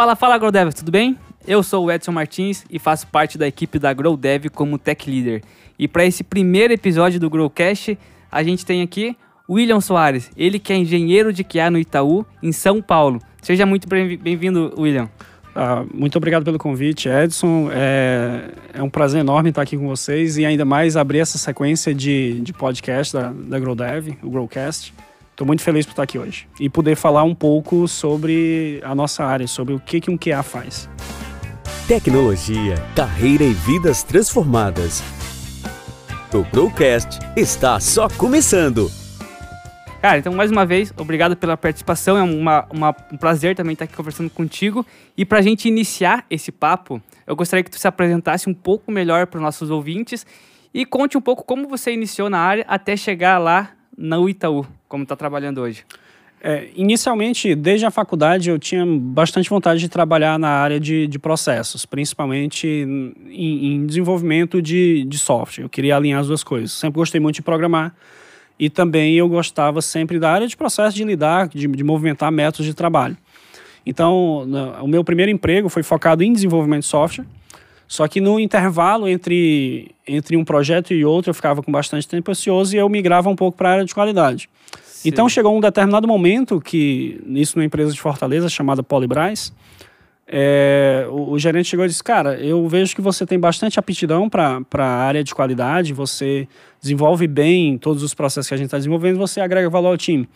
Fala, fala, GrowDev, tudo bem? Eu sou o Edson Martins e faço parte da equipe da GrowDev como Tech Leader. E para esse primeiro episódio do Growcast, a gente tem aqui William Soares, ele que é engenheiro de QA no Itaú, em São Paulo. Seja muito bem-vindo, William. Ah, muito obrigado pelo convite, Edson. É, é, um prazer enorme estar aqui com vocês e ainda mais abrir essa sequência de, de podcast da, da GrowDev, o Growcast. Estou muito feliz por estar aqui hoje e poder falar um pouco sobre a nossa área, sobre o que, que um QA faz. Tecnologia, carreira e vidas transformadas. O Growcast está só começando. Cara, então mais uma vez, obrigado pela participação. É uma, uma, um prazer também estar aqui conversando contigo. E para a gente iniciar esse papo, eu gostaria que tu se apresentasse um pouco melhor para os nossos ouvintes e conte um pouco como você iniciou na área até chegar lá na Itaú, como está trabalhando hoje. É, inicialmente, desde a faculdade, eu tinha bastante vontade de trabalhar na área de, de processos, principalmente em, em desenvolvimento de, de software. Eu queria alinhar as duas coisas. Sempre gostei muito de programar e também eu gostava sempre da área de processo de lidar, de, de movimentar métodos de trabalho. Então, o meu primeiro emprego foi focado em desenvolvimento de software. Só que no intervalo entre, entre um projeto e outro, eu ficava com bastante tempo ocioso e eu migrava um pouco para a área de qualidade. Sim. Então chegou um determinado momento que, isso numa empresa de Fortaleza chamada Polibras, é, o, o, gerente chegou e disse: Cara, eu vejo que você tem bastante aptidão para a área de qualidade, você desenvolve bem todos os processos que a gente está desenvolvendo, você agrega valor ao time.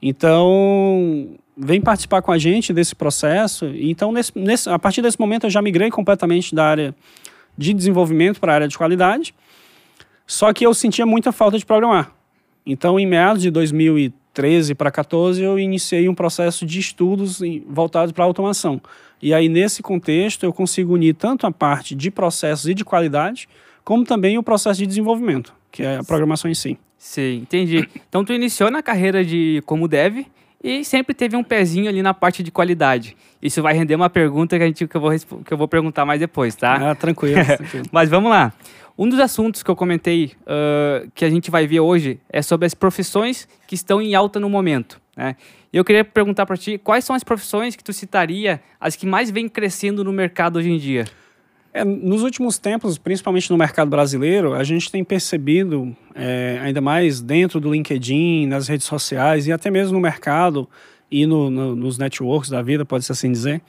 Então, vem participar com a gente desse processo. Então, nesse, nesse, a partir desse momento, eu já migrei completamente da área de desenvolvimento para a área de qualidade. Só que eu sentia muita falta de programar. Então, em meados de 2013 para 2014, eu iniciei um processo de estudos voltados para a automação. E aí, nesse contexto, eu consigo unir tanto a parte de processos e de qualidade, como também o processo de desenvolvimento, que é a programação em si. Sim, entendi. Então, tu iniciou na carreira de como dev e sempre teve um pezinho ali na parte de qualidade. Isso vai render uma pergunta que, a gente, que, eu, vou, que eu vou perguntar mais depois, tá? Ah, tranquilo. tranquilo. Mas vamos lá. Um dos assuntos que eu comentei uh, que a gente vai ver hoje é sobre as profissões que estão em alta no momento. Né? E eu queria perguntar para ti, quais são as profissões que tu citaria, as que mais vêm crescendo no mercado hoje em dia? É, nos últimos tempos, principalmente no mercado brasileiro, a gente tem percebido, é, ainda mais dentro do LinkedIn, nas redes sociais e até mesmo no mercado e no, no, nos networks da vida, pode-se assim dizer,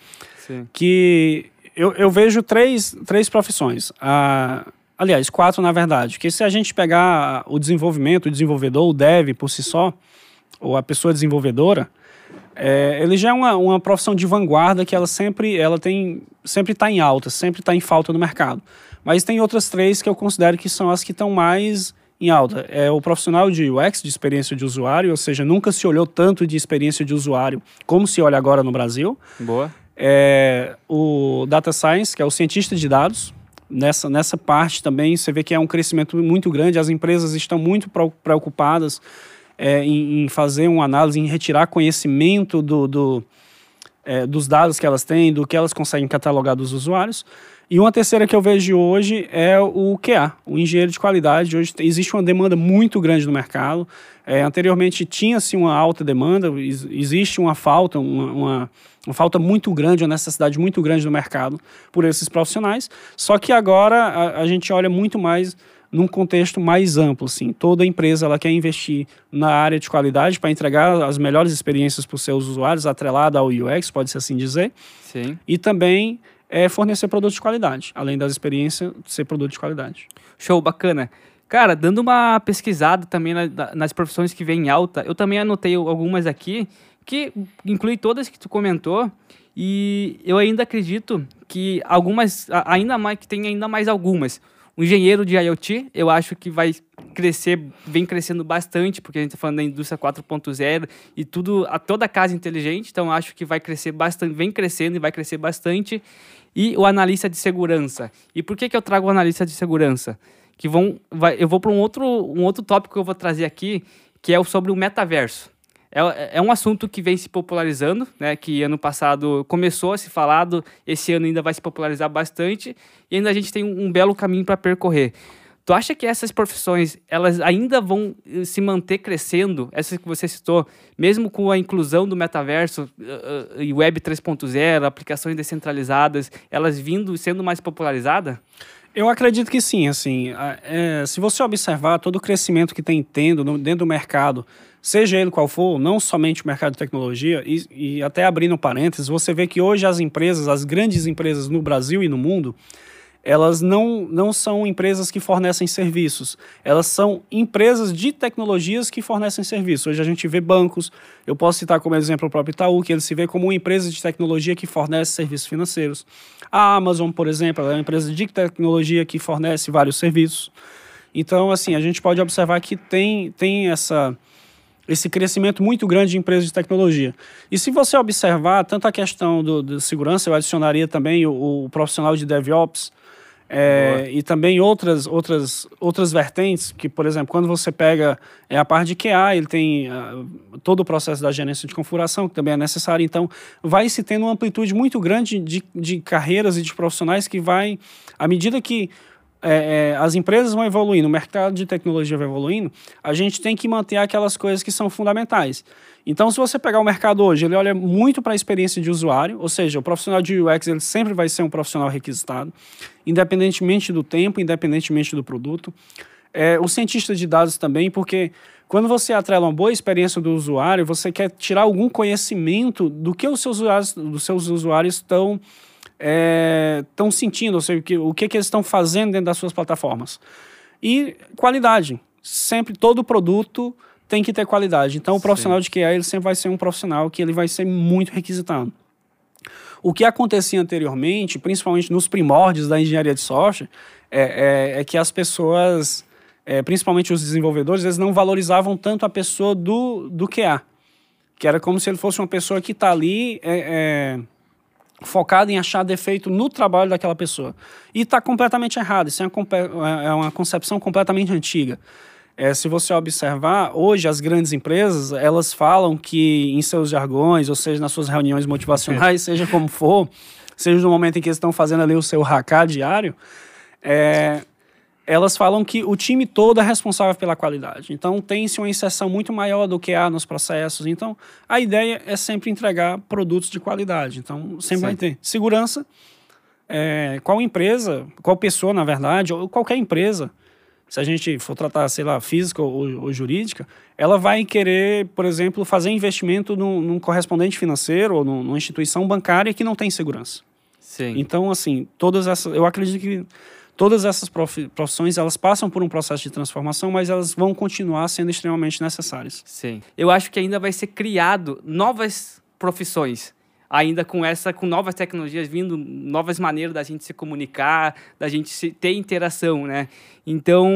Sim. que eu, eu, vejo três, três profissões. Ah, aliás, quatro na verdade. Que se a gente pegar o desenvolvimento, o desenvolvedor, o dev por si só, ou a pessoa desenvolvedora, é, ele já é uma, uma profissão de vanguarda que ela sempre ela tem sempre está em alta, sempre está em falta no mercado. Mas tem outras três que eu considero que são as que estão mais em alta. É o profissional de UX, de experiência de usuário, ou seja, nunca se olhou tanto de experiência de usuário como se olha agora no Brasil. Boa. É, o Data Science, que é o cientista de dados. Nessa, nessa parte também você vê que é um crescimento muito grande, as empresas estão muito preocupadas é, em, em, fazer uma análise, em retirar conhecimento do, do é, dos dados que elas têm, do que elas conseguem catalogar dos usuários. E uma terceira que eu vejo hoje é o QA, o engenheiro de qualidade. Hoje existe uma demanda muito grande no mercado. É, anteriormente tinha-se uma alta demanda, existe uma falta, uma, uma, uma, falta muito grande, uma necessidade muito grande no mercado por esses profissionais. Só que agora a, a gente olha muito mais num contexto mais amplo, assim. Toda empresa ela quer investir na área de qualidade para entregar as melhores experiências para os seus usuários, atrelada ao UX, pode-se assim dizer. Sim. E também é fornecer produtos de qualidade, além das experiências ser produto de qualidade. Show, bacana. Cara, dando uma pesquisada também na, nas profissões que vêm em alta, eu também anotei algumas aqui, que inclui todas que tu comentou, e eu ainda acredito que algumas, ainda mais, que tem ainda mais algumas. O engenheiro de IoT, eu acho que vai crescer, vem crescendo bastante, porque a gente está falando da indústria 4.0 e tudo, a toda casa inteligente, então acho que vai crescer bastante, vem crescendo e vai crescer bastante. E o analista de segurança. E por que, que eu trago o analista de segurança? Que vão, vai, eu vou para um outro, um outro tópico que eu vou trazer aqui, que é sobre o metaverso. É, é um assunto que vem se popularizando, né? Que ano passado começou a se falar, esse ano ainda vai se popularizar bastante, e ainda a gente tem um, um belo caminho para percorrer. Tu acha que essas profissões, elas ainda vão eh, se manter crescendo, essas que você citou, mesmo com a inclusão do metaverso uh, e Web 3.0, aplicações descentralizadas, elas vindo sendo mais popularizadas? Eu acredito que sim, assim, é, se você observar todo o crescimento que tem tendo no, dentro do mercado, seja ele qual for, não somente o mercado de tecnologia, e, e até abrindo parênteses, você vê que hoje as empresas, as grandes empresas no Brasil e no mundo, elas não, não são empresas que fornecem serviços, elas são empresas de tecnologias que fornecem serviços. Hoje a gente vê bancos, eu posso citar como exemplo o próprio Itaú, que ele se vê como uma empresa de tecnologia que fornece serviços financeiros. A Amazon, por exemplo, é uma empresa de tecnologia que fornece vários serviços. Então, assim, a gente pode observar que tem, tem essa, esse crescimento muito grande de empresas de tecnologia. E se você observar tanto a questão do, do segurança, eu adicionaria também o, o profissional de DevOps, é, e também outras, outras, outras vertentes, que, por exemplo, quando você pega é a parte de QA, ele tem uh, todo o processo da gerência de configuração, que também é necessário. Então, vai se tendo uma amplitude muito grande de, de carreiras e de profissionais que vai, à medida que é, é, as empresas vão evoluindo, o mercado de tecnologia vai evoluindo, a gente tem que manter aquelas coisas que são fundamentais. Então, se você pegar o mercado hoje, ele olha muito para a experiência de usuário, ou seja, o profissional de UX ele sempre vai ser um profissional requisitado, independentemente do tempo, independentemente do produto. É, o cientista de dados também, porque quando você atrela uma boa experiência do usuário, você quer tirar algum conhecimento do que os seus usuários, dos seus usuários estão estão é, sentindo, ou seja, o que, o que, que eles estão fazendo dentro das suas plataformas. E qualidade. Sempre, todo produto tem que ter qualidade. Então, o profissional Sim. de QA ele sempre vai ser um profissional que ele vai ser muito requisitado. O que acontecia anteriormente, principalmente nos primórdios da engenharia de software, é, é, é que as pessoas, é, principalmente os desenvolvedores, eles não valorizavam tanto a pessoa do, do QA. Que era como se ele fosse uma pessoa que está ali é, é focado em achar defeito no trabalho daquela pessoa. E está completamente errado. Isso é uma, é uma concepção completamente antiga. É, se você observar, hoje as grandes empresas, elas falam que em seus jargões, ou seja, nas suas reuniões motivacionais, seja como for, seja no momento em que eles estão fazendo ali o seu hackar diário, é, elas falam que o time todo é responsável pela qualidade. Então, tem-se uma inserção muito maior do que há nos processos. Então, a ideia é sempre entregar produtos de qualidade. Então, sempre Sim. vai ter segurança. É, qual empresa, qual pessoa, na verdade, ou qualquer empresa, se a gente for tratar, sei lá, física ou, ou jurídica, ela vai querer, por exemplo, fazer investimento num, num correspondente financeiro ou numa instituição bancária que não tem segurança. Sim. Então, assim, todas essas. Eu acredito que todas essas profissões elas passam por um processo de transformação, mas elas vão continuar sendo extremamente necessárias. Sim. Eu acho que ainda vai ser criado novas profissões ainda com essa com novas tecnologias vindo novas maneiras da gente se comunicar da gente se, ter interação né então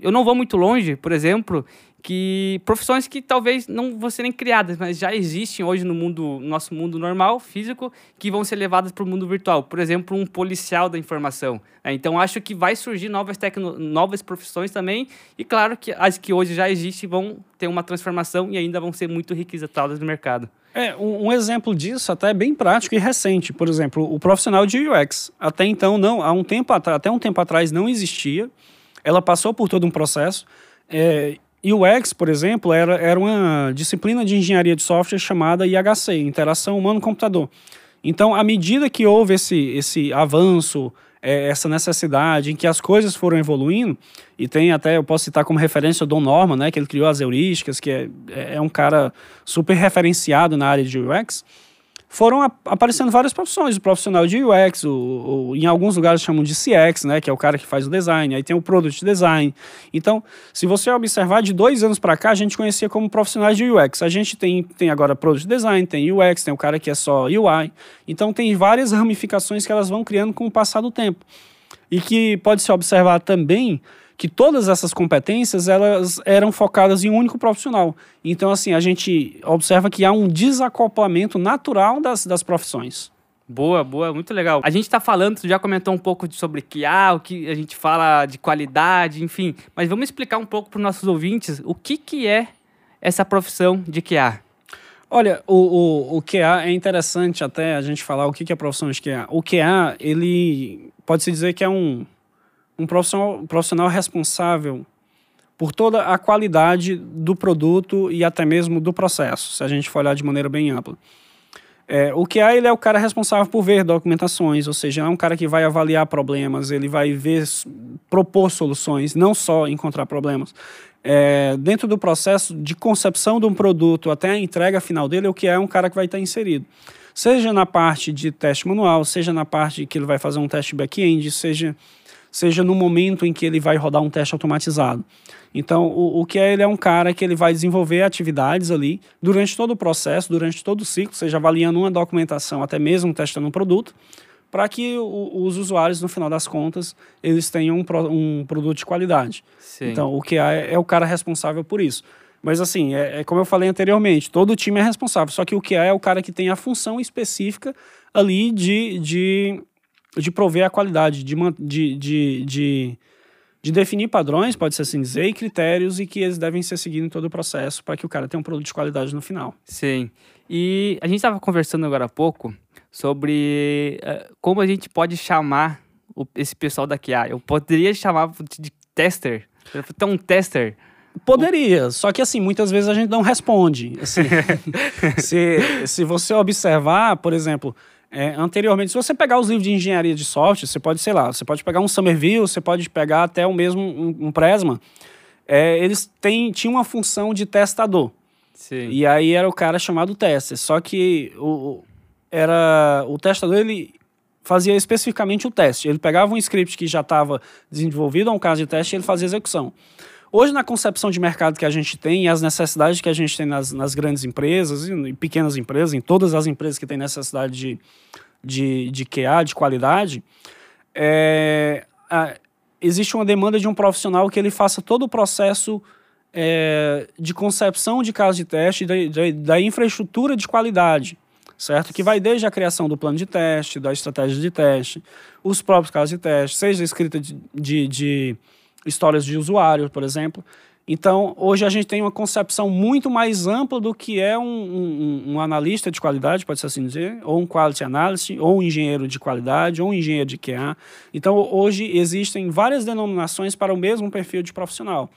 eu não vou muito longe por exemplo que profissões que talvez não vão serem criadas, mas já existem hoje no mundo, no nosso mundo normal, físico, que vão ser levadas para o mundo virtual. Por exemplo, um policial da informação. Né? Então, acho que vai surgir novas, tecno novas profissões também, e claro que as que hoje já existem vão ter uma transformação e ainda vão ser muito requisitadas no mercado. É, um, um exemplo disso até é bem prático e recente. Por exemplo, o profissional de UX. Até então, não, há um tempo até um tempo atrás não existia. Ela passou por todo um processo. É, UX, por exemplo, era, era uma disciplina de engenharia de software chamada IHC, Interação Humano-Computador. Então, à medida que houve esse, esse avanço, é, essa necessidade em que as coisas foram evoluindo, e tem até, eu posso citar como referência o Don Norman, né, que ele criou as heurísticas, que é, é um cara super referenciado na área de UX, foram aparecendo várias profissões. O profissional de UX, o, o, em alguns lugares chamam de CX, né, que é o cara que faz o design. Aí tem o Product Design. Então, se você observar, de dois anos para cá, a gente conhecia como profissionais de UX. A gente tem, tem agora Product Design, tem UX, tem o cara que é só UI. Então, tem várias ramificações que elas vão criando com o passar do tempo. E que pode se observar também que todas essas competências elas eram focadas em um único profissional. Então, assim, a gente observa que há um desacoplamento natural das, das profissões. Boa, boa, muito legal. A gente está falando, tu já comentou um pouco sobre QA, o que a gente fala de qualidade, enfim, mas vamos explicar um pouco para os nossos ouvintes o que, que é essa profissão de QA. Olha, o, o, o QA é interessante até a gente falar o que, que é a profissão de QA. O QA, ele pode-se dizer que é um, um profissional, profissional responsável por toda a qualidade do produto e até mesmo do processo, se a gente for olhar de maneira bem ampla. É, o QA ele é o cara responsável por ver documentações, ou seja, é um cara que vai avaliar problemas, ele vai ver, propor soluções, não só encontrar problemas. É, dentro do processo de concepção de um produto até a entrega final dele, o que é um cara que vai estar inserido. Seja na parte de teste manual, seja na parte que ele vai fazer um teste back-end, seja, seja no momento em que ele vai rodar um teste automatizado. Então, o, o que é ele é um cara que ele vai desenvolver atividades ali durante todo o processo, durante todo o ciclo, seja avaliando uma documentação, até mesmo testando um produto, para que o, os usuários, no final das contas, eles tenham um, um produto de qualidade. Sim. Então, o que é, é o cara responsável por isso. Mas assim, é, é, como eu falei anteriormente, todo time é responsável, só que o que é é o cara que tem a função específica ali de, de, de prover a qualidade, de, de, de, de de definir padrões, pode ser assim dizer, e critérios e que eles devem ser seguidos em todo o processo para que o cara tenha um produto de qualidade no final. Sim. E a gente estava conversando agora há pouco sobre uh, como a gente pode chamar o, esse pessoal da QA. Eu poderia chamar de tester. Então, um tester. Poderia, só que assim, muitas vezes a gente não responde. Assim, se, se você observar, por exemplo, é, anteriormente, se você pegar os livros de engenharia de software, você pode, sei lá, você pode pegar um Somerville, você pode pegar até o mesmo um, um Prisma. É, eles têm, tinham uma função de testador. Sim. E aí era o cara chamado tester. Só que o, era, o testador ele fazia especificamente o teste. Ele pegava um script que já estava desenvolvido um caso de teste e ele fazia execução. Hoje, na concepção de mercado que a gente tem e as necessidades que a gente tem nas, nas grandes empresas e pequenas empresas, em todas as empresas que têm necessidade de, de, de QA, de qualidade, é, a, existe uma demanda de um profissional que ele faça todo o processo é, de concepção de caso de teste, da, infraestrutura de qualidade, certo? Que vai desde a criação do plano de teste, da estratégia de teste, os próprios casos de teste, seja escrita de, de histórias de usuário, por exemplo. Então, hoje a gente tem uma concepção muito mais ampla do que é um, um, um, analista de qualidade, pode ser assim dizer, ou um quality analyst, ou um engenheiro de qualidade, ou um engenheiro de QA. Então, hoje existem várias denominações para o mesmo perfil de profissional.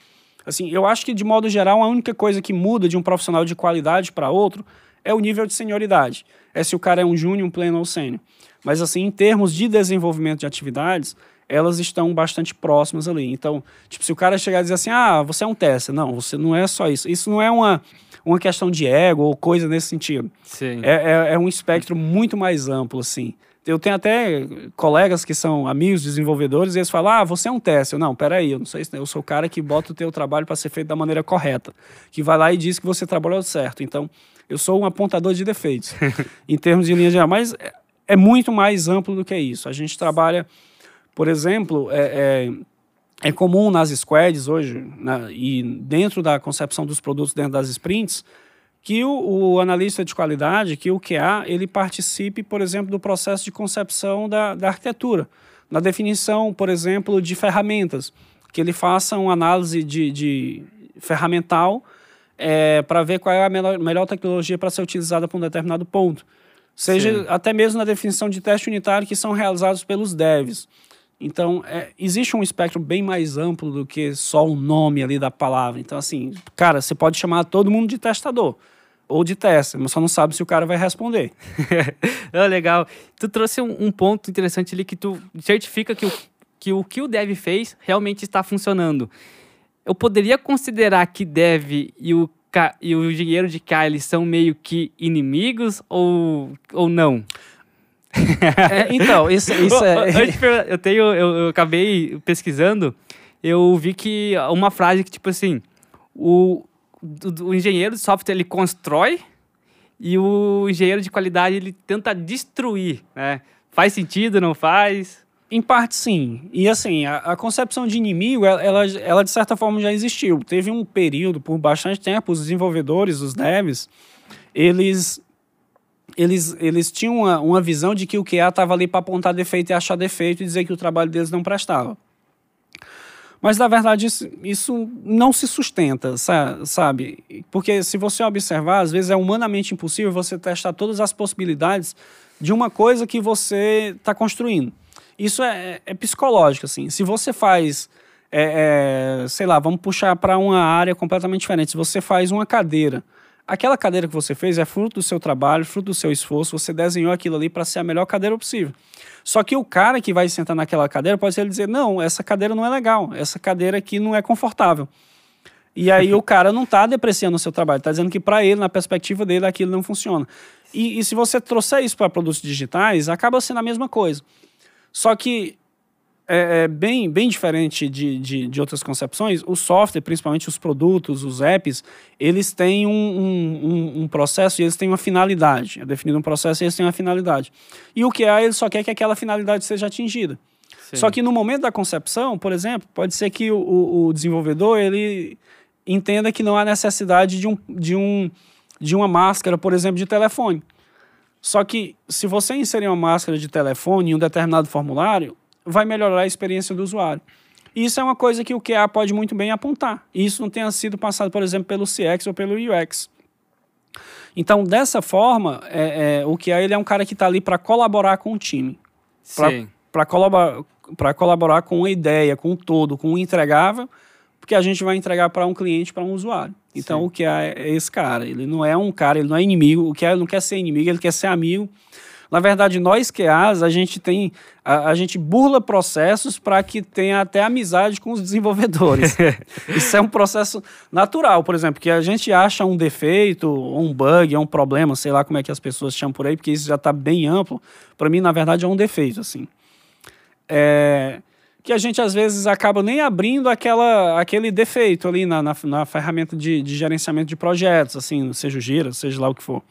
Assim, eu acho que, de modo geral, a única coisa que muda de um profissional de qualidade para outro é o nível de senioridade. É se o cara é um júnior, um pleno ou sênior. Mas, assim, em termos de desenvolvimento de atividades, elas estão bastante próximas ali. Então, tipo, se o cara chegar e dizer assim, ah, você é um tester. Não, você não é só isso. Isso não é uma, uma questão de ego ou coisa nesse sentido. Sim. É, é, é um espectro muito mais amplo, assim. Eu tenho até colegas que são amigos desenvolvedores e eles falam: Ah, você é um tester. Não, peraí, eu não sei se eu sou o cara que bota o teu trabalho para ser feito da maneira correta, que vai lá e diz que você trabalhou certo. Então, eu sou um apontador de defeitos em termos de linha geral. Mas é, é muito mais amplo do que isso. A gente trabalha por exemplo, é, é, é comum nas squads hoje, né, e dentro da concepção dos produtos dentro das sprints, que o, o, analista de qualidade, que o QA, ele participe, por exemplo, do processo de concepção da, da arquitetura, na definição, por exemplo, de ferramentas, que ele faça uma análise de, de ferramental é, para ver qual é a melhor, melhor tecnologia para ser utilizada para um determinado ponto. Seja Sim. até mesmo na definição de teste unitário que são realizados pelos devs. Então, é, existe um espectro bem mais amplo do que só o nome ali da palavra. Então, assim, cara, você pode chamar todo mundo de testador ou de tester, mas só não sabe se o cara vai responder. é legal. Tu trouxe um, um, ponto interessante ali que tu certifica que o, que o que o dev fez realmente está funcionando. Eu poderia considerar que dev e o, e o engenheiro de K eles são meio que inimigos ou, ou não? é, então, isso, isso é. Eu tenho. Eu, eu, acabei pesquisando, eu vi que uma frase que, tipo assim, o, o, o engenheiro de software ele constrói e o engenheiro de qualidade ele tenta destruir, né? Faz sentido, não faz? Em parte, sim. E assim, a, a concepção de inimigo, ela, ela, ela, de certa forma já existiu. Teve um período, por bastante tempo, os desenvolvedores, os devs, eles eles, eles tinham uma, uma visão de que o QA estava ali para apontar defeito e achar defeito e dizer que o trabalho deles não prestava. Mas, na verdade, isso, não se sustenta, sabe? Porque se você observar, às vezes é humanamente impossível você testar todas as possibilidades de uma coisa que você está construindo. Isso é, é psicológico, assim. Se você faz, é, é, sei lá, vamos puxar para uma área completamente diferente. Se você faz uma cadeira, aquela cadeira que você fez é fruto do seu trabalho, fruto do seu esforço, você desenhou aquilo ali para ser a melhor cadeira possível. Só que o cara que vai sentar naquela cadeira pode ser ele dizer: não, essa cadeira não é legal, essa cadeira aqui não é confortável. E aí o cara não está depreciando o seu trabalho, está dizendo que para ele, na perspectiva dele, aquilo não funciona. E, e se você trouxer isso para produtos digitais, acaba sendo a mesma coisa. Só que é, é bem, bem diferente de, de, de, outras concepções. O software, principalmente os produtos, os apps, eles têm um, um, um, processo e eles têm uma finalidade. É definido um processo e eles têm uma finalidade. E o que é, ele só quer que aquela finalidade seja atingida. Sim. Só que no momento da concepção, por exemplo, pode ser que o, o desenvolvedor ele entenda que não há necessidade de, um, de, um, de uma máscara, por exemplo, de telefone. Só que se você inserir uma máscara de telefone em um determinado formulário, vai melhorar a experiência do usuário. Isso é uma coisa que o QA pode muito bem apontar. Isso não tenha sido passado, por exemplo, pelo CX ou pelo UX. Então, dessa forma, é, é, o QA ele é um cara que está ali para colaborar com o time. Para colaborar, colaborar com a ideia, com o todo, com o entregável, porque a gente vai entregar para um cliente, para um usuário. Então, Sim. o que é, esse cara? Ele não é um cara, ele não é inimigo. O que é, ele não quer ser inimigo, ele quer ser amigo. Na verdade, nós QAs, a gente tem, a, a gente burla processos para que tenha até amizade com os desenvolvedores. isso é um processo natural, por exemplo, que a gente acha um defeito, um bug, um problema, sei lá como é que as pessoas chamam por aí, porque isso já está bem amplo. Para mim, na verdade, é um defeito, assim. É, que a gente às vezes acaba nem abrindo aquela, aquele defeito ali na, na, na ferramenta de, de, gerenciamento de projetos, assim, seja o Gira, seja lá o que for.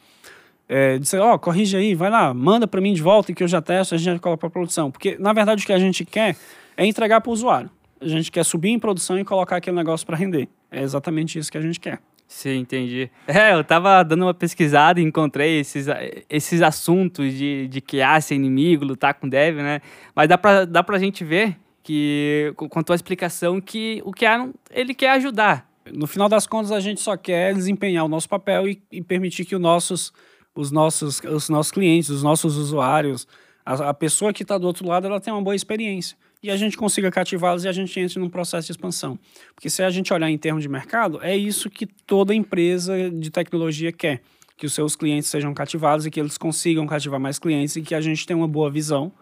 É, dizer, ó, oh, corrige aí, vai lá, manda para mim de volta que eu já testo, a gente já coloca para produção. Porque, na verdade, o que a gente quer é entregar para o usuário. A gente quer subir em produção e colocar aquele negócio para render. É exatamente isso que a gente quer. Sim, entendi. É, eu tava dando uma pesquisada e encontrei esses, esses assuntos de, de que há ser inimigo, lutar com dev, né? Mas dá pra, dá pra gente ver que com a tua explicação que o que ele quer ajudar. No final das contas, a gente só quer desempenhar o nosso papel e, e permitir que os nossos, os nossos, os nossos clientes, os nossos usuários, a, a pessoa que está do outro lado, ela tenha uma boa experiência e a gente consiga cativá-los e a gente entre num processo de expansão. Porque se a gente olhar em termos de mercado, é isso que toda empresa de tecnologia quer, que os seus clientes sejam cativados e que eles consigam cativar mais clientes e que a gente tenha uma boa visão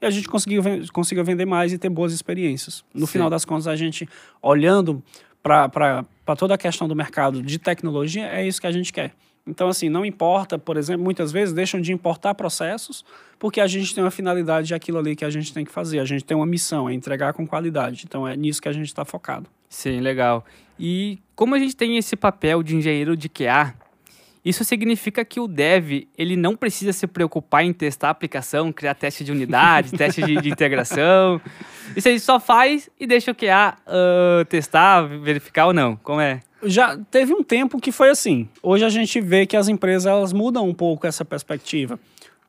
e a gente consiga, consiga vender mais e ter boas experiências. No Sim. final das contas, a gente, olhando para toda a questão do mercado de tecnologia, é isso que a gente quer. Então, assim, não importa, por exemplo, muitas vezes deixam de importar processos porque a gente tem uma finalidade de aquilo ali que a gente tem que fazer. A gente tem uma missão, é entregar com qualidade. Então, é nisso que a gente está focado. Sim, legal. E como a gente tem esse papel de engenheiro de QA, isso significa que o dev ele não precisa se preocupar em testar a aplicação, criar teste de unidade, teste de, de, integração. Isso ele só faz e deixa o QA uh, testar, verificar ou não. Como é? Já teve um tempo que foi assim. Hoje a gente vê que as empresas elas mudam um pouco essa perspectiva.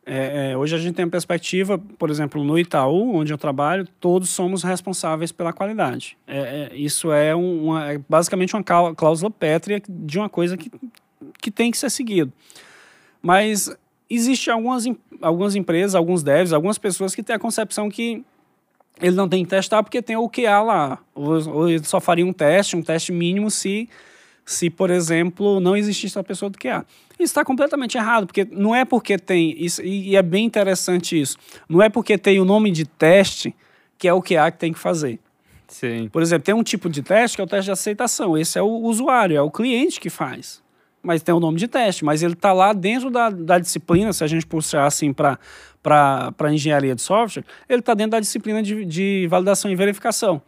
É, é, hoje a gente tem a perspectiva, por exemplo, no Itaú, onde eu trabalho, todos somos responsáveis pela qualidade. É, é isso é, uma, é basicamente uma cláusula pétrea de uma coisa que que tem que ser seguido. Mas existe algumas, algumas empresas, alguns devs, algumas pessoas que têm a concepção que ele não tem que testar porque tem o QA lá. Ou, ou ele só faria um teste, um teste mínimo se, se por exemplo, não existisse a pessoa do QA. Isso está completamente errado, porque não é porque tem, isso, e é bem interessante isso, não é porque tem o nome de teste que é o QA que tem que fazer. Sim. Por exemplo, tem um tipo de teste que é o teste de aceitação. Esse é o usuário, é o cliente que faz mas tem o nome de teste, mas ele está lá dentro da, da disciplina, se a gente puxar assim para engenharia de software, ele está dentro da disciplina de, de validação e verificação.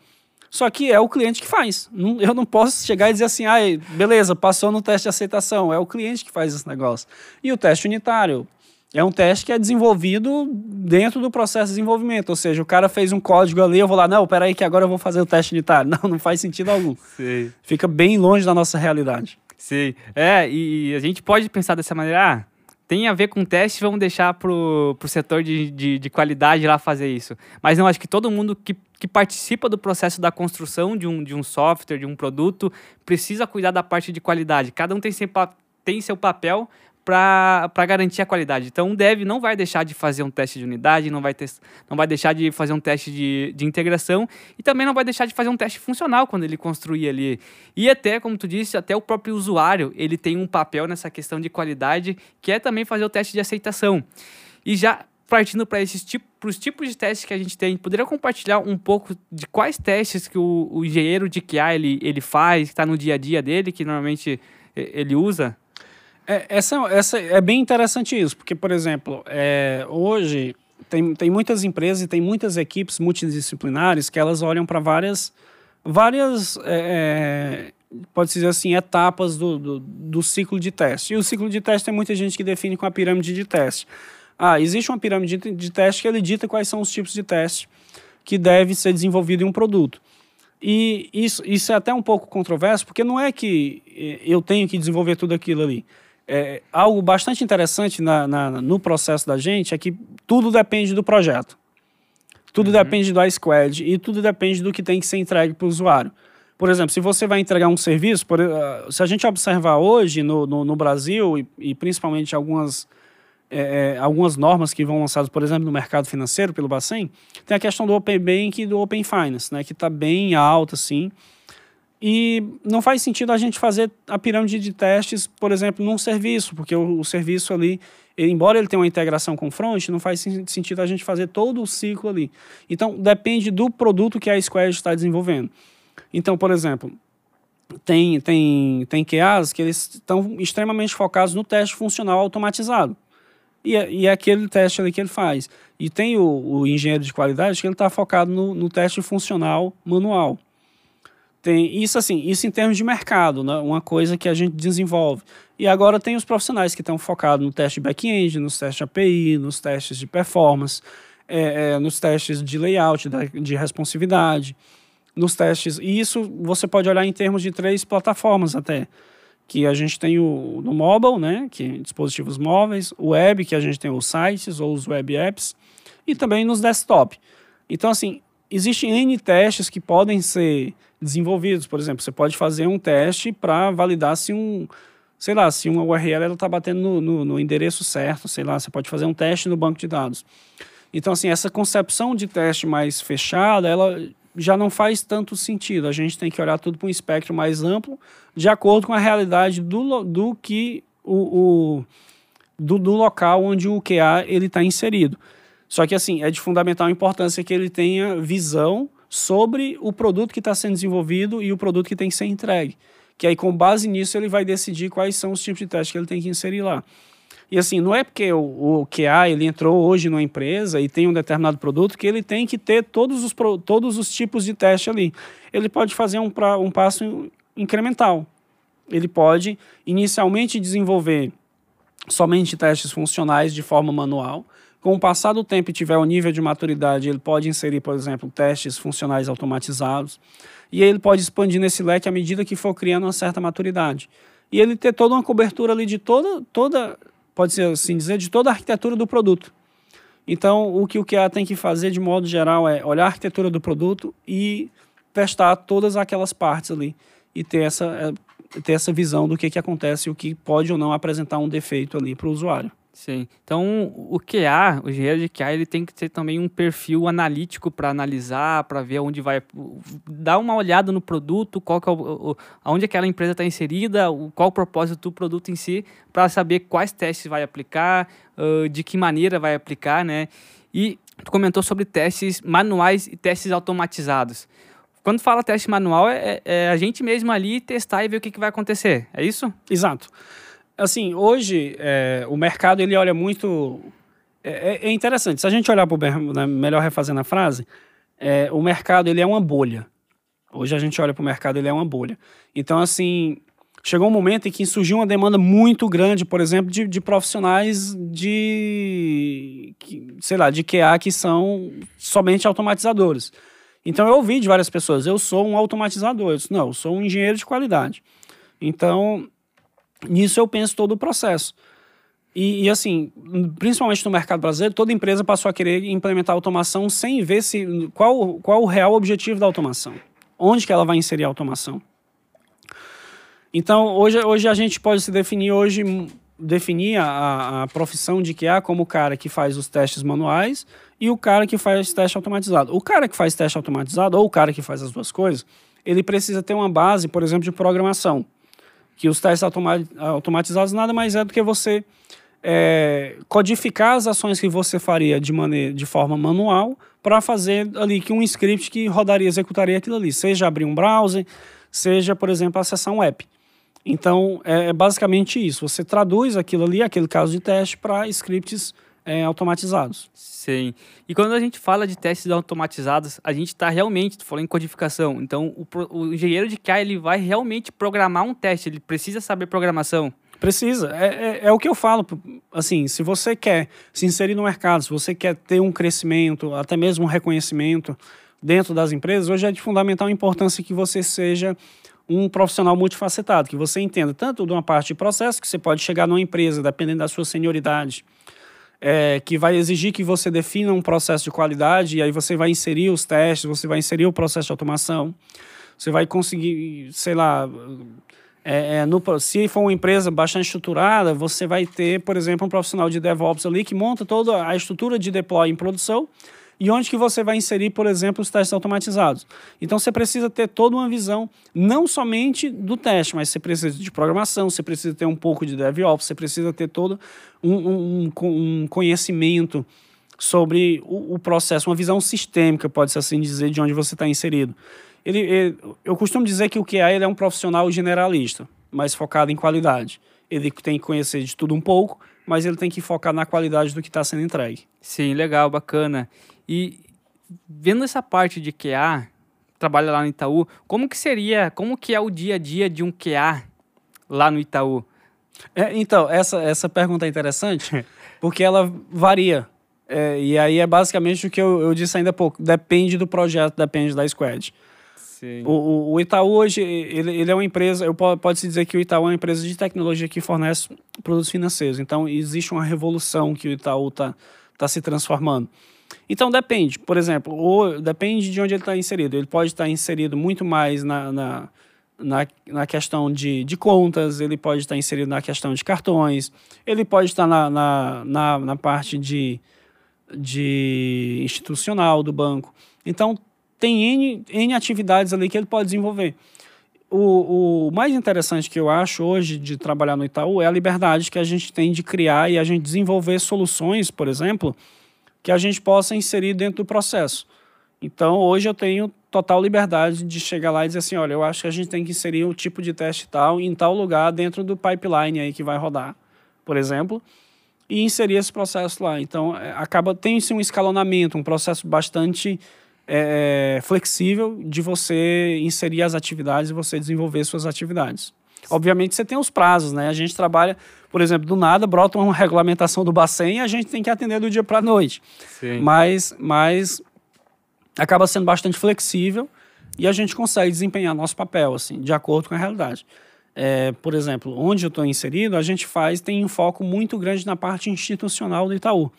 Só que é o cliente que faz. eu não posso chegar e dizer assim, ah, beleza, passou no teste de aceitação. É o cliente que faz esse negócio. E o teste unitário é um teste que é desenvolvido dentro do processo de desenvolvimento. Ou seja, o cara fez um código ali, eu vou lá, não, peraí que agora eu vou fazer o teste unitário. Não, não faz sentido algum. Sim. Fica bem longe da nossa realidade. Sim. É, e a gente pode pensar dessa maneira, ah, tem a ver com teste, vamos deixar pro, pro setor de, de, de, qualidade lá fazer isso. Mas não, acho que todo mundo que, que participa do processo da construção de um, de um software, de um produto, precisa cuidar da parte de qualidade. Cada um tem, seu, tem seu papel para garantir a qualidade. Então, um dev não vai deixar de fazer um teste de unidade, não vai, ter, não vai deixar de fazer um teste de, de integração e também não vai deixar de fazer um teste funcional quando ele construir ali. E até, como tu disse, até o próprio usuário, ele tem um papel nessa questão de qualidade, que é também fazer o teste de aceitação. E já partindo para esses tipos, os tipos de testes que a gente tem, poderia compartilhar um pouco de quais testes que o, o engenheiro de QA ele, ele faz, que está no dia a dia dele, que normalmente ele usa? É, essa, essa é bem interessante isso, porque, por exemplo, é, hoje tem, tem muitas empresas e tem muitas equipes multidisciplinares que elas olham para várias, várias é, é, pode dizer assim, etapas do, do, do, ciclo de teste. E o ciclo de teste tem muita gente que define com a pirâmide de teste. Ah, existe uma pirâmide de teste que ele dita quais são os tipos de teste que deve ser desenvolvido em um produto. E isso, isso é até um pouco controverso, porque não é que eh, eu tenho que desenvolver tudo aquilo ali. É, algo bastante interessante na, na, no processo da gente é que tudo depende do projeto. Tudo uhum. depende do iSquad e tudo depende do que tem que ser entregue para o usuário. Por exemplo, se você vai entregar um serviço, por, uh, se a gente observar hoje no, no, no Brasil e, e, principalmente algumas é, é, algumas normas que vão lançadas, por exemplo, no mercado financeiro pelo Bacen, tem a questão do Open Bank e do Open Finance, né, que está bem alta, assim. E não faz sentido a gente fazer a pirâmide de testes, por exemplo, num serviço, porque o, o serviço ali, embora ele tenha uma integração com front, não faz sentido a gente fazer todo o ciclo ali. Então, depende do produto que a Square está desenvolvendo. Então, por exemplo, tem, tem, tem QAs que eles estão extremamente focados no teste funcional automatizado. E é, e é aquele teste ali que ele faz. E tem o, o engenheiro de qualidade que ele está focado no, no teste funcional manual. Tem isso assim, isso em termos de mercado, né? uma coisa que a gente desenvolve. E agora tem os profissionais que estão focados no teste back-end, nos testes de API, nos testes de performance, é, é, nos testes de layout, de responsividade, nos testes. E isso você pode olhar em termos de três plataformas até que a gente tem o no mobile, né, que é dispositivos móveis, o web, que a gente tem os sites ou os web apps, e também nos desktop. Então, assim, existem N testes que podem ser desenvolvidos. Por exemplo, você pode fazer um teste para validar se um, sei lá, se uma URL está batendo no, no, no, endereço certo, sei lá, você pode fazer um teste no banco de dados. Então, assim, essa concepção de teste mais fechada, ela já não faz tanto sentido. A gente tem que olhar tudo para um espectro mais amplo, de acordo com a realidade do, do que o, o do, do, local onde o QA ele está inserido. Só que assim é de fundamental importância que ele tenha visão sobre o produto que está sendo desenvolvido e o produto que tem que ser entregue. Que aí com base nisso ele vai decidir quais são os tipos de testes que ele tem que inserir lá. E assim, não é porque o, o QA ele entrou hoje numa empresa e tem um determinado produto que ele tem que ter todos os, todos os tipos de teste ali. Ele pode fazer um, pra, um passo incremental. Ele pode inicialmente desenvolver somente testes funcionais de forma manual. Com o passar do tempo e tiver o nível de maturidade, ele pode inserir, por exemplo, testes funcionais automatizados. E ele pode expandir nesse leque à medida que for criando uma certa maturidade. E ele ter toda uma cobertura ali de toda, toda pode ser assim dizer, de toda a arquitetura do produto. Então, o que o QA tem que fazer de modo geral é olhar a arquitetura do produto e testar todas aquelas partes ali e ter essa, é, ter essa visão do que, que acontece e o que pode ou não apresentar um defeito ali para o usuário. Sim. Então, o QA, o engenheiro de QA, ele tem que ter também um perfil analítico para analisar, para ver onde vai, dar uma olhada no produto, qual que é o, aonde aquela empresa está inserida, qual o propósito do produto em si, para saber quais testes vai aplicar, uh, de que maneira vai aplicar, né? E tu comentou sobre testes manuais e testes automatizados. Quando fala teste manual, é, é a gente mesmo ali testar e ver o que, que vai acontecer, é isso? Exato assim, hoje é, o mercado ele olha muito. É, é, é interessante. Se a gente olhar para o né, melhor refazendo a frase, é, o mercado ele é uma bolha. Hoje a gente olha para o mercado ele é uma bolha. Então assim chegou um momento em que surgiu uma demanda muito grande, por exemplo, de, de profissionais de, sei lá, de QA que são somente automatizadores. Então eu ouvi de várias pessoas, eu sou um automatizador. Eu disse, não, eu sou um engenheiro de qualidade. Então Nisso eu penso todo o processo. E, e, assim, principalmente no mercado brasileiro, toda empresa passou a querer implementar automação sem ver se qual, qual o real objetivo da automação. Onde que ela vai inserir a automação. Então, hoje, hoje a gente pode se definir hoje definir a, a profissão de QA como o cara que faz os testes manuais e o cara que faz teste automatizado. O cara que faz teste automatizado ou o cara que faz as duas coisas, ele precisa ter uma base, por exemplo, de programação. Que os testes automa automatizados nada mais é do que você é, codificar as ações que você faria de, maneira, de forma manual para fazer ali que um script que rodaria, executaria aquilo ali, seja abrir um browser, seja, por exemplo, acessar um app. Então, é, é basicamente isso. Você traduz aquilo ali, aquele caso de teste, para scripts é, automatizados. Sim. E quando a gente fala de testes automatizados, a gente está realmente falando em codificação. Então, o, o engenheiro de QA ele vai realmente programar um teste, ele precisa saber programação. Precisa. É, é, é, o que eu falo. Assim, se você quer se inserir no mercado, se você quer ter um crescimento, até mesmo um reconhecimento dentro das empresas, hoje é de fundamental importância que você seja um profissional multifacetado, que você entenda tanto de uma parte de processo, que você pode chegar numa empresa, dependendo da sua senioridade, é, que vai exigir que você defina um processo de qualidade, e aí você vai inserir os testes, você vai inserir o processo de automação, você vai conseguir, sei lá, é, é, no, se for uma empresa bastante estruturada, você vai ter, por exemplo, um profissional de DevOps ali que monta toda a estrutura de deploy em produção e onde que você vai inserir, por exemplo, os testes automatizados. Então você precisa ter toda uma visão, não somente do teste, mas você precisa de programação, você precisa ter um pouco de DevOps, você precisa ter todo um, um, um conhecimento sobre o, o, processo, uma visão sistêmica, pode-se assim dizer, de onde você está inserido. Ele, ele, eu costumo dizer que o QA ele é um profissional generalista, mas focado em qualidade. Ele tem que conhecer de tudo um pouco, mas ele tem que focar na qualidade do que está sendo entregue. Sim, legal, bacana. E vendo essa parte de QA, trabalha lá no Itaú, como que seria, como que é o dia a dia de um QA lá no Itaú? É, então, essa, essa pergunta é interessante, porque ela varia. É, e aí é basicamente o que eu, eu disse ainda há pouco. Depende do projeto, depende da squad. O, o, Itaú hoje, ele, ele é uma empresa, eu pode-se dizer que o Itaú é uma empresa de tecnologia que fornece produtos financeiros. Então, existe uma revolução que o Itaú está tá se transformando. Então, depende. Por exemplo, ou, depende de onde ele está inserido. Ele pode estar tá inserido muito mais na, na, na, na, questão de, de contas, ele pode estar tá inserido na questão de cartões, ele pode estar tá na, na, na, parte de, de institucional do banco. Então, tem N, N atividades ali que ele pode desenvolver. O, o mais interessante que eu acho hoje de trabalhar no Itaú é a liberdade que a gente tem de criar e a gente desenvolver soluções, por exemplo, que a gente possa inserir dentro do processo. Então, hoje eu tenho total liberdade de chegar lá e dizer assim, olha, eu acho que a gente tem que inserir um tipo de teste tal em tal lugar dentro do pipeline aí que vai rodar, por exemplo, e inserir esse processo lá. Então, é, acaba tem-se um escalonamento, um processo bastante é, é, flexível de você inserir as atividades e você desenvolver suas atividades. Obviamente você tem os prazos, né? A gente trabalha, por exemplo, do nada brota uma regulamentação do Bacen e a gente tem que atender do dia para a noite. Sim. Mas, mas acaba sendo bastante flexível e a gente consegue desempenhar nosso papel, assim, de acordo com a realidade. É, por exemplo, onde eu estou inserido, a gente faz, tem um foco muito grande na parte institucional do Itaú.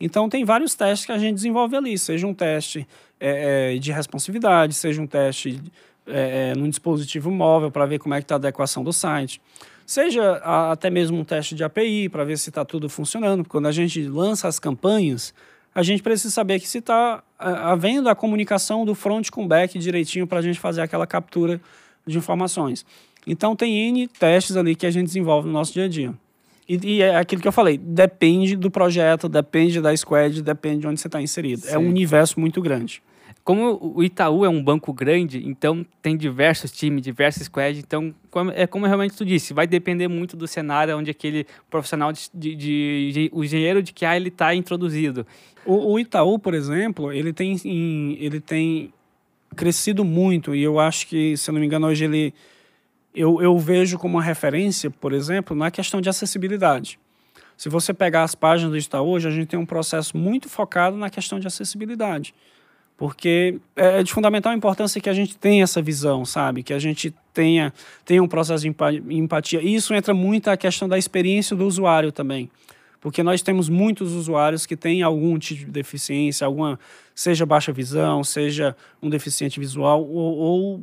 Então, tem vários testes que a gente desenvolve ali, seja um teste é, é, de responsividade, seja um teste é, é, num dispositivo móvel para ver como é que está a adequação do site, seja a, até mesmo um teste de API para ver se está tudo funcionando. Quando a gente lança as campanhas, a gente precisa saber que se está havendo a comunicação do front com back direitinho para a gente fazer aquela captura de informações. Então, tem N testes ali que a gente desenvolve no nosso dia a dia. E, e, é aquilo que eu falei, depende do projeto, depende da squad, depende de onde você está inserido. Sim. É um universo muito grande. Como o Itaú é um banco grande, então tem diversos times, diversos squads, então é como realmente tu disse, vai depender muito do cenário onde aquele profissional de, de, de, o engenheiro de QA ele está introduzido. O, o, Itaú, por exemplo, ele tem, ele tem crescido muito e eu acho que, se eu não me engano, hoje ele eu, eu vejo como uma referência, por exemplo, na questão de acessibilidade. Se você pegar as páginas do Itaú hoje, a gente tem um processo muito focado na questão de acessibilidade. Porque é de fundamental importância que a gente tenha essa visão, sabe? Que a gente tenha, tenha um processo de empatia. E isso entra muito a questão da experiência do usuário também. Porque nós temos muitos usuários que têm algum tipo de deficiência, alguma, seja baixa visão, seja um deficiente visual, ou, ou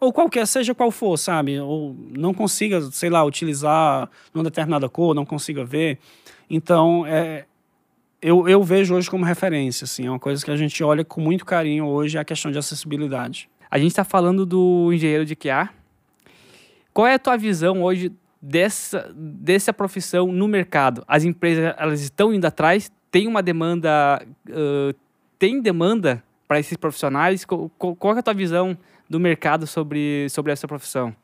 ou qualquer, seja qual for, sabe? Ou não consiga, sei lá, utilizar numa determinada cor, não consiga ver. Então, é, eu, eu vejo hoje como referência, assim, é uma coisa que a gente olha com muito carinho hoje, é a questão de acessibilidade. A gente está falando do engenheiro de QA. Qual é a tua visão hoje dessa, dessa profissão no mercado? As empresas elas estão indo atrás? Tem uma demanda? Uh, tem demanda para esses profissionais? Qual, qual é a tua visão do mercado sobre, sobre essa profissão?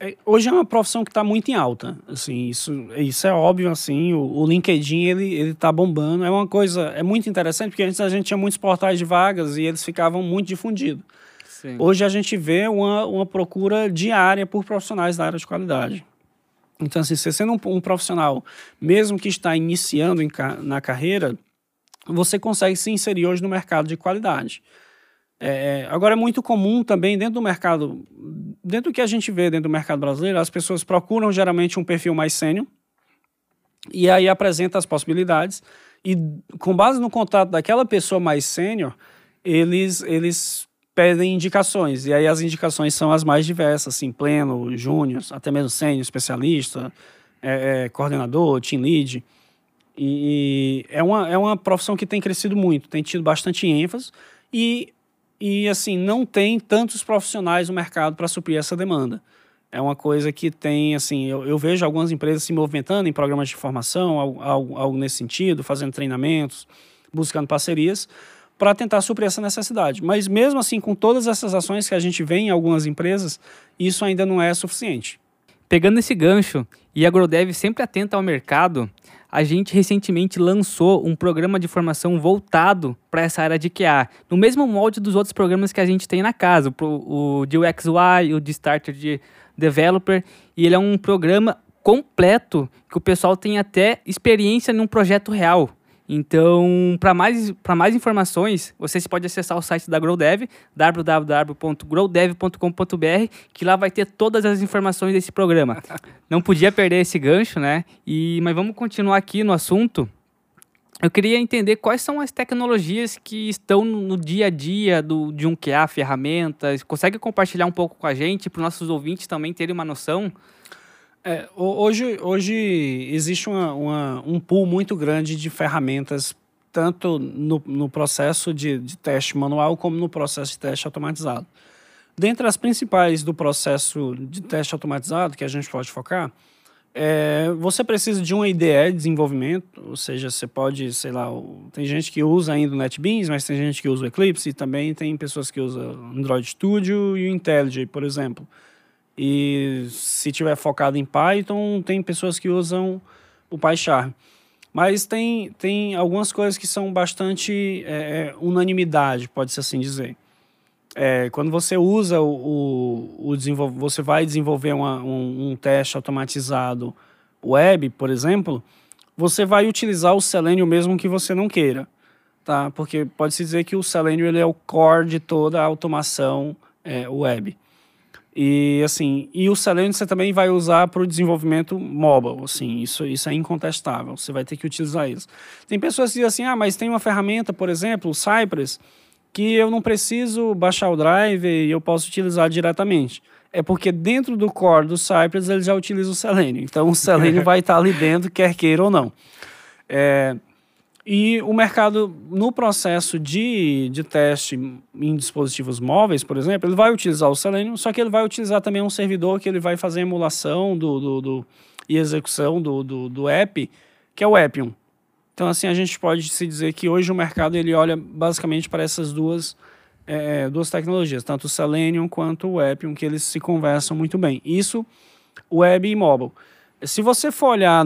É, hoje é uma profissão que está muito em alta, assim, isso, isso é óbvio, assim, o, o, LinkedIn, ele, ele tá bombando, é uma coisa, é muito interessante, porque antes a gente tinha muitos portais de vagas e eles ficavam muito difundidos. Sim. Hoje a gente vê uma, uma procura diária por profissionais da área de qualidade. Então, assim, você sendo um, um profissional, mesmo que está iniciando em, na carreira, você consegue se inserir hoje no mercado de qualidade. É, agora, é muito comum também dentro do mercado, dentro do que a gente vê dentro do mercado brasileiro, as pessoas procuram geralmente um perfil mais sênior e aí apresenta as possibilidades e com base no contato daquela pessoa mais sênior, eles, eles pedem indicações e aí as indicações são as mais diversas, assim, pleno, júnior, até mesmo sênior, especialista, é, é, coordenador, team lead. E, e é, uma, é uma profissão que tem crescido muito, tem tido bastante ênfase e e assim não tem tantos profissionais no mercado para suprir essa demanda. É uma coisa que tem, assim, eu, eu, vejo algumas empresas se movimentando em programas de formação, algo, algo, algo nesse sentido, fazendo treinamentos, buscando parcerias, para tentar suprir essa necessidade. Mas mesmo assim, com todas essas ações que a gente vê em algumas empresas, isso ainda não é suficiente. Pegando esse gancho, e a Agrodev sempre atenta ao mercado, a gente recentemente lançou um programa de formação voltado para essa área de QA, no mesmo molde dos outros programas que a gente tem na casa, o, o de UXY, o de Starter de Developer, e ele é um programa completo que o pessoal tem até experiência num projeto real. Então, para mais, mais informações, você pode acessar o site da GrowDev, www.growdev.com.br, que lá vai ter todas as informações desse programa. Não podia perder esse gancho, né? E, mas vamos continuar aqui no assunto. Eu queria entender quais são as tecnologias que estão no dia a dia do, de um QA, ferramentas. Consegue compartilhar um pouco com a gente, para os nossos ouvintes também terem uma noção? É, hoje, hoje existe uma, uma, um pool muito grande de ferramentas, tanto no, no processo de, de teste manual como no processo de teste automatizado. Dentre as principais do processo de teste automatizado, que a gente pode focar, é, você precisa de uma IDE de desenvolvimento, ou seja, você pode, sei lá, tem gente que usa ainda o NetBeans, mas tem gente que usa o Eclipse, e também tem pessoas que usam Android Studio e o IntelliJ, por exemplo. E se tiver focado em Python, tem pessoas que usam o PyCharm. Mas tem, tem algumas coisas que são bastante é, é unanimidade, pode-se assim dizer. É, quando você usa o, o, o você vai desenvolver uma, um, um, teste automatizado web, por exemplo, você vai utilizar o Selenium mesmo que você não queira, tá? Porque pode-se dizer que o Selenium ele é o core de toda a automação é, web. E assim, e o Selenium você também vai usar para o desenvolvimento mobile, assim, isso, isso é incontestável, você vai ter que utilizar isso. Tem pessoas que dizem assim, ah, mas tem uma ferramenta, por exemplo, o Cypress, que eu não preciso baixar o driver e eu posso utilizar diretamente. É porque dentro do core do Cypress ele já utiliza o Selenium, então o Selenium vai estar ali dentro, quer queira ou não. É, e o mercado, no processo de, de teste em dispositivos móveis, por exemplo, ele vai utilizar o Selenium, só que ele vai utilizar também um servidor que ele vai fazer emulação do, do, do e execução do, do, do app, que é o Appium. Então, assim, a gente pode se dizer que hoje o mercado ele olha basicamente para essas duas, é, duas tecnologias, tanto o Selenium quanto o Appium, que eles se conversam muito bem. Isso, web e mobile. Se você for olhar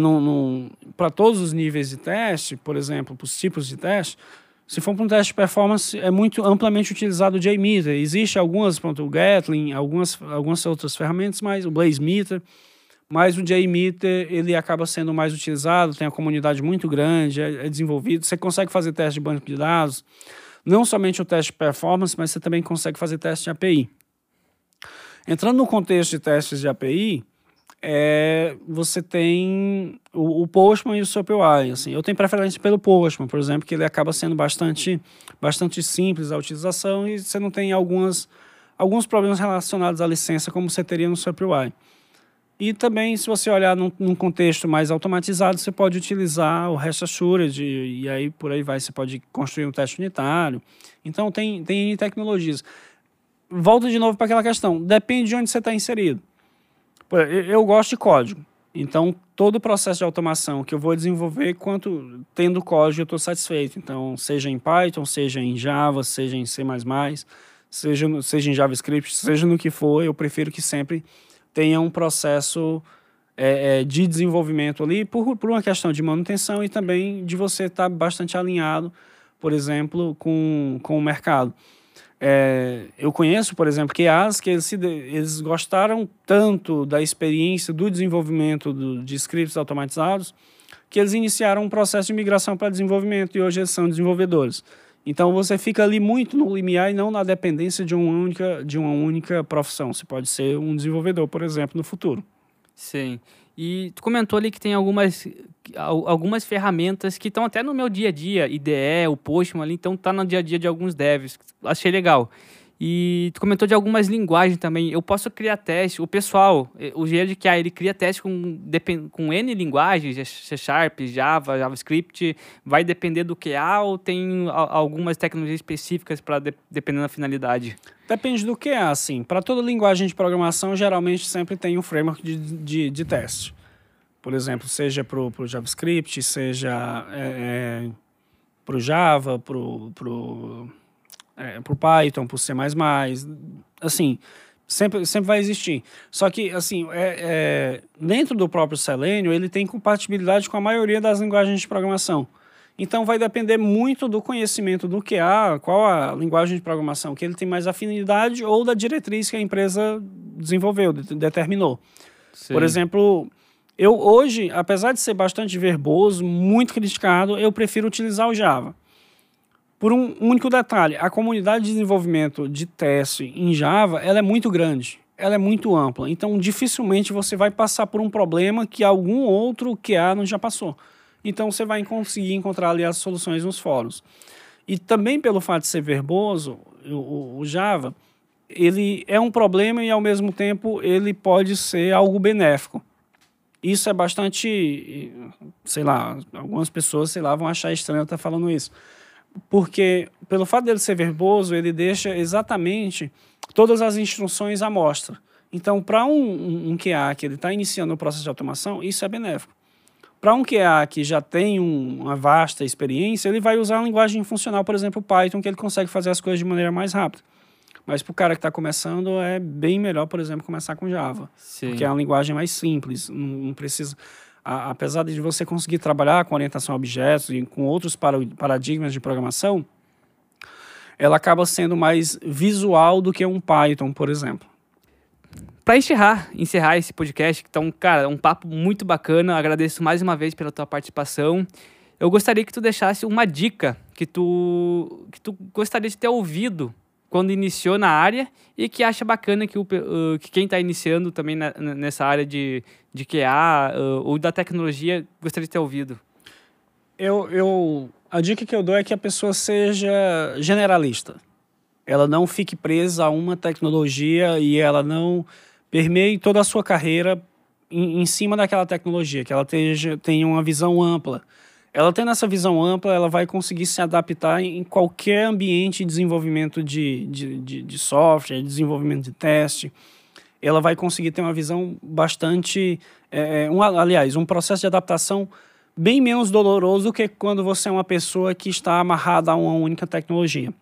para todos os níveis de teste, por exemplo, para os tipos de teste, se for para um teste de performance, é muito amplamente utilizado o JMeter. Existe algumas, pronto, o Gatling, algumas, algumas outras ferramentas, mas o BlazeMeter, mas o JMeter ele acaba sendo mais utilizado, tem uma comunidade muito grande, é, é desenvolvido. Você consegue fazer teste de banco de dados, não somente o teste de performance, mas você também consegue fazer teste de API. Entrando no contexto de testes de API, é, você tem o, o Postman e o SoapUI. Assim, eu tenho preferência pelo Postman, por exemplo, que ele acaba sendo bastante, bastante simples a utilização e você não tem algumas, alguns problemas relacionados à licença, como você teria no SwiftUI. E também, se você olhar num, num, contexto mais automatizado, você pode utilizar o REST Assured e, e aí por aí vai, você pode construir um teste unitário. Então, tem, tem tecnologias. Volto de novo para aquela questão, depende de onde você está inserido. Eu, gosto de código, então todo o processo de automação que eu vou desenvolver, quanto tendo código, eu estou satisfeito. Então, seja em Python, seja em Java, seja em C++, seja, seja em JavaScript, seja no que for, eu prefiro que sempre tenha um processo é, é, de desenvolvimento ali por, por uma questão de manutenção e também de você estar tá bastante alinhado, por exemplo, com, com o mercado. É, eu conheço, por exemplo, QAs que eles, eles gostaram tanto da experiência do desenvolvimento do, de scripts automatizados que eles iniciaram um processo de migração para desenvolvimento e hoje eles são desenvolvedores. Então você fica ali muito no limiar e não na dependência de uma única, de uma única profissão. Você pode ser um desenvolvedor, por exemplo, no futuro. Sim. E tu comentou ali que tem algumas, algumas ferramentas que estão até no meu dia a dia, IDE, o Postman ali, então tá no dia a dia de alguns devs. Achei legal. E tu comentou de algumas linguagens também. Eu posso criar teste. O pessoal, eh, o engenheiro de QA, ele cria teste com, com N linguagens, C Sharp, Java, JavaScript. Vai depender do QA ou tem algumas tecnologias específicas para de, dependendo da finalidade? Depende do QA, assim. Para toda linguagem de programação, geralmente sempre tem um framework de, de, de teste. Por exemplo, seja para o JavaScript, seja é, é, para o Java, para o é, por Python, por C++, assim, sempre, sempre vai existir. Só que, assim, é, é, dentro do próprio Selenium, ele tem compatibilidade com a maioria das linguagens de programação. Então, vai depender muito do conhecimento do QA, qual a linguagem de programação que ele tem mais afinidade ou da diretriz que a empresa desenvolveu, determinou. Sim. Por exemplo, eu hoje, apesar de ser bastante verboso, muito criticado, eu prefiro utilizar o Java. Por um único detalhe, a comunidade de desenvolvimento de teste em Java, ela é muito grande, ela é muito ampla. Então, dificilmente você vai passar por um problema que algum outro QA não já passou. Então, você vai conseguir encontrar ali as soluções nos fóruns. E também pelo fato de ser verboso, o, o Java, ele é um problema e ao mesmo tempo ele pode ser algo benéfico. Isso é bastante, sei lá, algumas pessoas, sei lá, vão achar estranho eu estar falando isso porque pelo fato dele ser verboso, ele deixa exatamente todas as instruções à mostra. Então, para um, um, um QA que ele está iniciando o processo de automação, isso é benéfico. Para um QA que já tem um, uma vasta experiência, ele vai usar a linguagem funcional, por exemplo, Python, que ele consegue fazer as coisas de maneira mais rápida. Mas para o cara que está começando, é bem melhor, por exemplo, começar com Java. Sim. Porque é uma linguagem mais simples, não, não precisa a, apesar de você conseguir trabalhar com orientação a objetos e com outros paradigmas de programação, ela acaba sendo mais visual do que um Python, por exemplo. Para encerrar, encerrar esse podcast, então, cara, um papo muito bacana. Agradeço mais uma vez pela tua participação. Eu gostaria que tu deixasse uma dica que tu, que tu gostaria de ter ouvido quando iniciou na área e que acha bacana que, o, uh, que quem está iniciando também na, nessa área de, de QA uh, ou da tecnologia gostaria de ter ouvido? Eu, eu, a dica que eu dou é que a pessoa seja generalista. Ela não fique presa a uma tecnologia e ela não permeie toda a sua carreira em, em cima daquela tecnologia, que ela tenha, tenha uma visão ampla ela tendo essa visão ampla, ela vai conseguir se adaptar em qualquer ambiente de desenvolvimento de, de, de, de software, desenvolvimento de teste. Ela vai conseguir ter uma visão bastante. É, é, um, aliás, um processo de adaptação bem menos doloroso do que quando você é uma pessoa que está amarrada a uma única tecnologia.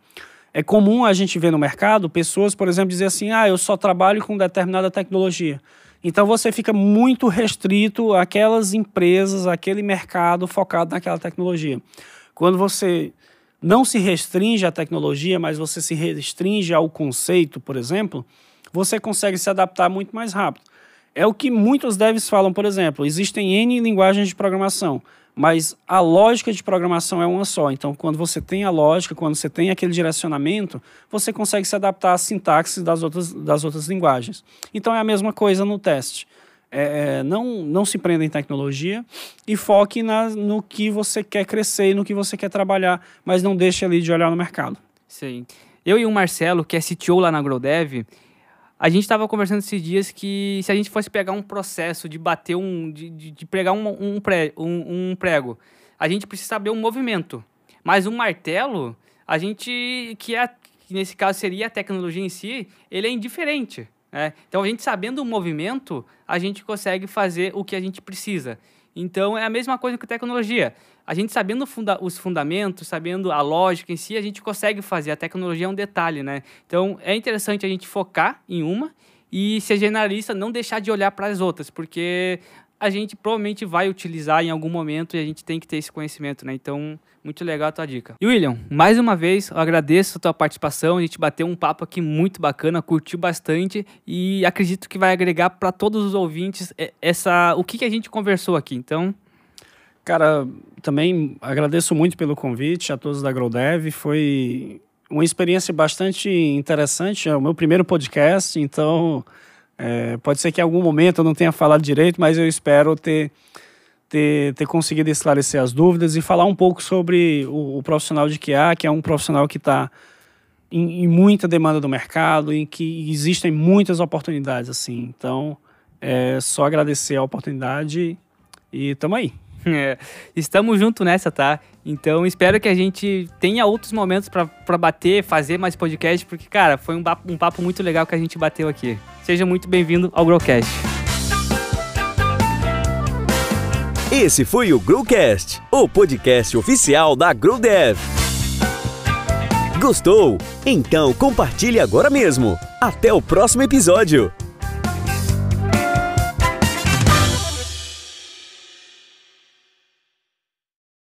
É comum a gente ver no mercado pessoas, por exemplo, dizer assim: ah, eu só trabalho com determinada tecnologia. Então você fica muito restrito àquelas empresas, àquele mercado focado naquela tecnologia. Quando você não se restringe à tecnologia, mas você se restringe ao conceito, por exemplo, você consegue se adaptar muito mais rápido. É o que muitos devs falam, por exemplo, existem N linguagens de programação mas a lógica de programação é uma só. Então, quando você tem a lógica, quando você tem aquele direcionamento, você consegue se adaptar à sintaxe das outras, das outras linguagens. Então, é a mesma coisa no teste. É, é não, não se prenda em tecnologia e foque na, no que você quer crescer e no que você quer trabalhar, mas não deixe ali de olhar no mercado. Sim. eu e o Marcelo, que é CTO lá na GrowDev, a gente estava conversando esses dias que se a gente fosse pegar um processo de bater um. de, de, de pregar um, um, um, um prego, a gente precisa saber um movimento. Mas um martelo, a gente. que, é, que nesse caso seria a tecnologia em si, ele é indiferente. Né? Então a gente sabendo o movimento, a gente consegue fazer o que a gente precisa. Então é a mesma coisa com tecnologia. A gente sabendo funda os fundamentos, sabendo a lógica em si, a gente consegue fazer. A tecnologia é um detalhe, né? Então é interessante a gente focar em uma e ser generalista, não deixar de olhar para as outras, porque a gente provavelmente vai utilizar em algum momento e a gente tem que ter esse conhecimento, né? Então, muito legal a tua dica. E William, mais uma vez, eu agradeço a tua participação. A gente bateu um papo aqui muito bacana, curtiu bastante e acredito que vai agregar para todos os ouvintes essa o que, que a gente conversou aqui. Então, cara, também agradeço muito pelo convite a todos da GrowDev. Foi uma experiência bastante interessante. É o meu primeiro podcast, então é, pode ser que em algum momento eu não tenha falado direito, mas eu espero ter, ter, ter conseguido esclarecer as dúvidas e falar um pouco sobre o, o profissional de QA, que é um profissional que está em, em, muita demanda do mercado, em que existem muitas oportunidades assim. Então, é só agradecer a oportunidade e tamo aí. É, estamos junto nessa, tá? Então espero que a gente tenha outros momentos para bater, fazer mais podcast, porque, cara, foi um papo, um papo muito legal que a gente bateu aqui. Seja muito bem-vindo ao Growcast. Esse foi o Growcast, o podcast oficial da GrowDev. Gostou? Então compartilhe agora mesmo. Até o próximo episódio.